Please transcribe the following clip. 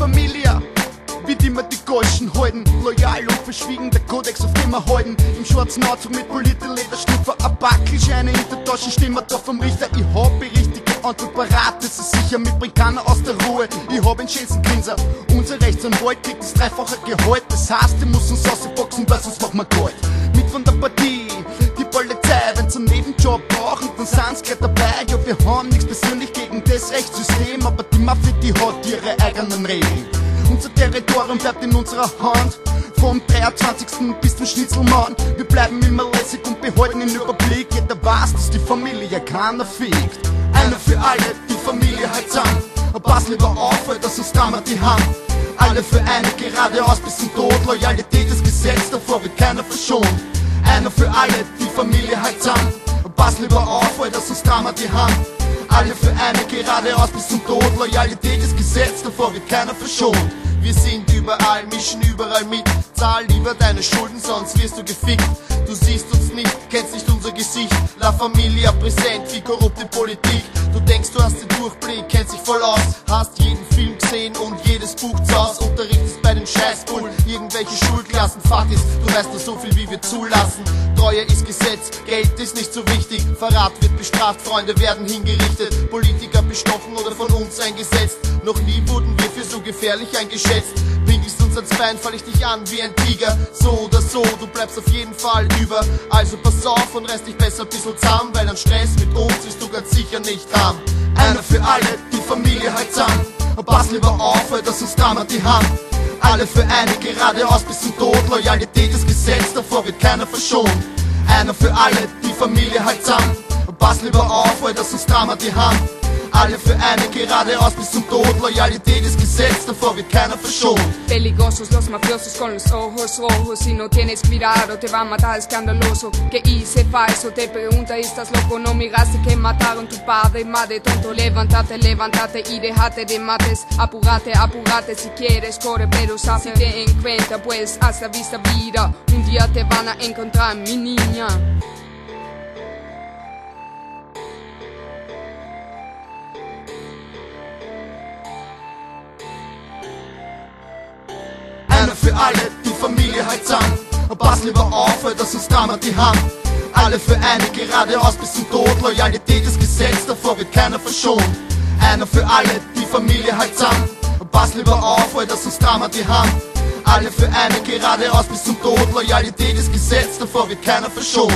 Familie wie die mir die Golschen halten. Loyal und verschwiegen, der Kodex auf dem wir halten. Im schwarzen Anzug mit polierter Lederschnupfer, ein Backelscheine in der Tasche, stehen wir da vom Richter. Ich hab die richtige Antwort parat, das ist sicher, mitbringt keiner aus der Ruhe. Ich hab einen schönsten Grinser, unser Rechtsanwalt kriegt das dreifache Gehalt. Das heißt, wir muss uns ausboxen, weil sonst machen wir Gold. Mit von der Partie, die Polizei, wenn's einen Nebenjob brauchen, dann sind's gleich dabei. Ja, wir haben nichts persönlich gegen das Rechtssystem, aber die Mafia, die hat ihre eigenen Regeln. Territorium bleibt in unserer Hand. Vom 23. bis zum Schnitzelmann. Wir bleiben immer lässig und behalten den Überblick. Jeder weiß, dass die Familie keiner fickt. Einer für alle, die Familie halt zusammen. Pass lieber auf, weil das uns damals die Hand. Alle für eine, geradeaus bis zum Tod. Loyalität ist Gesetz, davor wird keiner verschont. Einer für alle, die Familie halt zusammen. Pass lieber auf, weil das uns damals die Hand. Alle für eine, geradeaus bis zum Tod. Loyalität ist Gesetz, davor wird keiner verschont. Wir sind überall, mischen überall mit. Zahl lieber deine Schulden, sonst wirst du gefickt. Du siehst uns nicht, kennst nicht unser Gesicht. La Familia präsent, wie korrupte Politik. Du denkst, du hast den Durchblick, kennst dich voll aus. Hast jeden Film gesehen und jedes Buch zu Haus. Unterrichtest bei dem Scheißbull irgendwelche Schulklassen. Fakt ist, du weißt nur so viel, wie wir zulassen. Treue ist Gesetz, Geld ist nicht so wichtig. Verrat wird bestraft, Freunde werden hingerichtet. Politiker bestochen oder von uns eingesetzt. Noch nie wurden wir für so gefährlich eingeschätzt. Ans Bein, fall ich dich an wie ein Tiger. So oder so, du bleibst auf jeden Fall über. Also pass auf und reiß dich besser ein bisschen zusammen, weil an Stress mit uns wirst du ganz sicher nicht haben. Einer für alle, die Familie halt zusammen. Und pass lieber auf, weil das uns damals die Hand. Alle für eine, geradeaus bis zum Tod. Loyalität ist Gesetz, davor wird keiner verschont. Einer für alle, die Familie halt zusammen. Und pass lieber auf, weil das uns damals die Hand. Alle für eine, geradeaus bis zum Tod. Loyalität ist Gesetz, davor wird keiner verschont. Peligrosos los mafiosos con los ojos rojos. Si no tienes cuidado, te va a matar escandaloso. Que hice falso, te pregunta, ¿estás loco? No miraste que mataron tu padre, madre tonto. Levántate, levántate y déjate de mates. Apúrate, apúrate si quieres, corre, pero sabe si te encuentra, pues hasta vista vida. Un día te van a encontrar, mi niña. Alle, die Familie halt zusammen. Und pass lieber auf, weil das uns damals die Hand. Alle für eine, geradeaus bis zum Tod. Loyalität ist Gesetz, davor wird keiner verschont. Einer für alle, die Familie halt zusammen. Und pass lieber auf, weil das uns damals die Hand. Alle für eine, geradeaus bis zum Tod. Loyalität ist Gesetz, davor wird keiner verschont.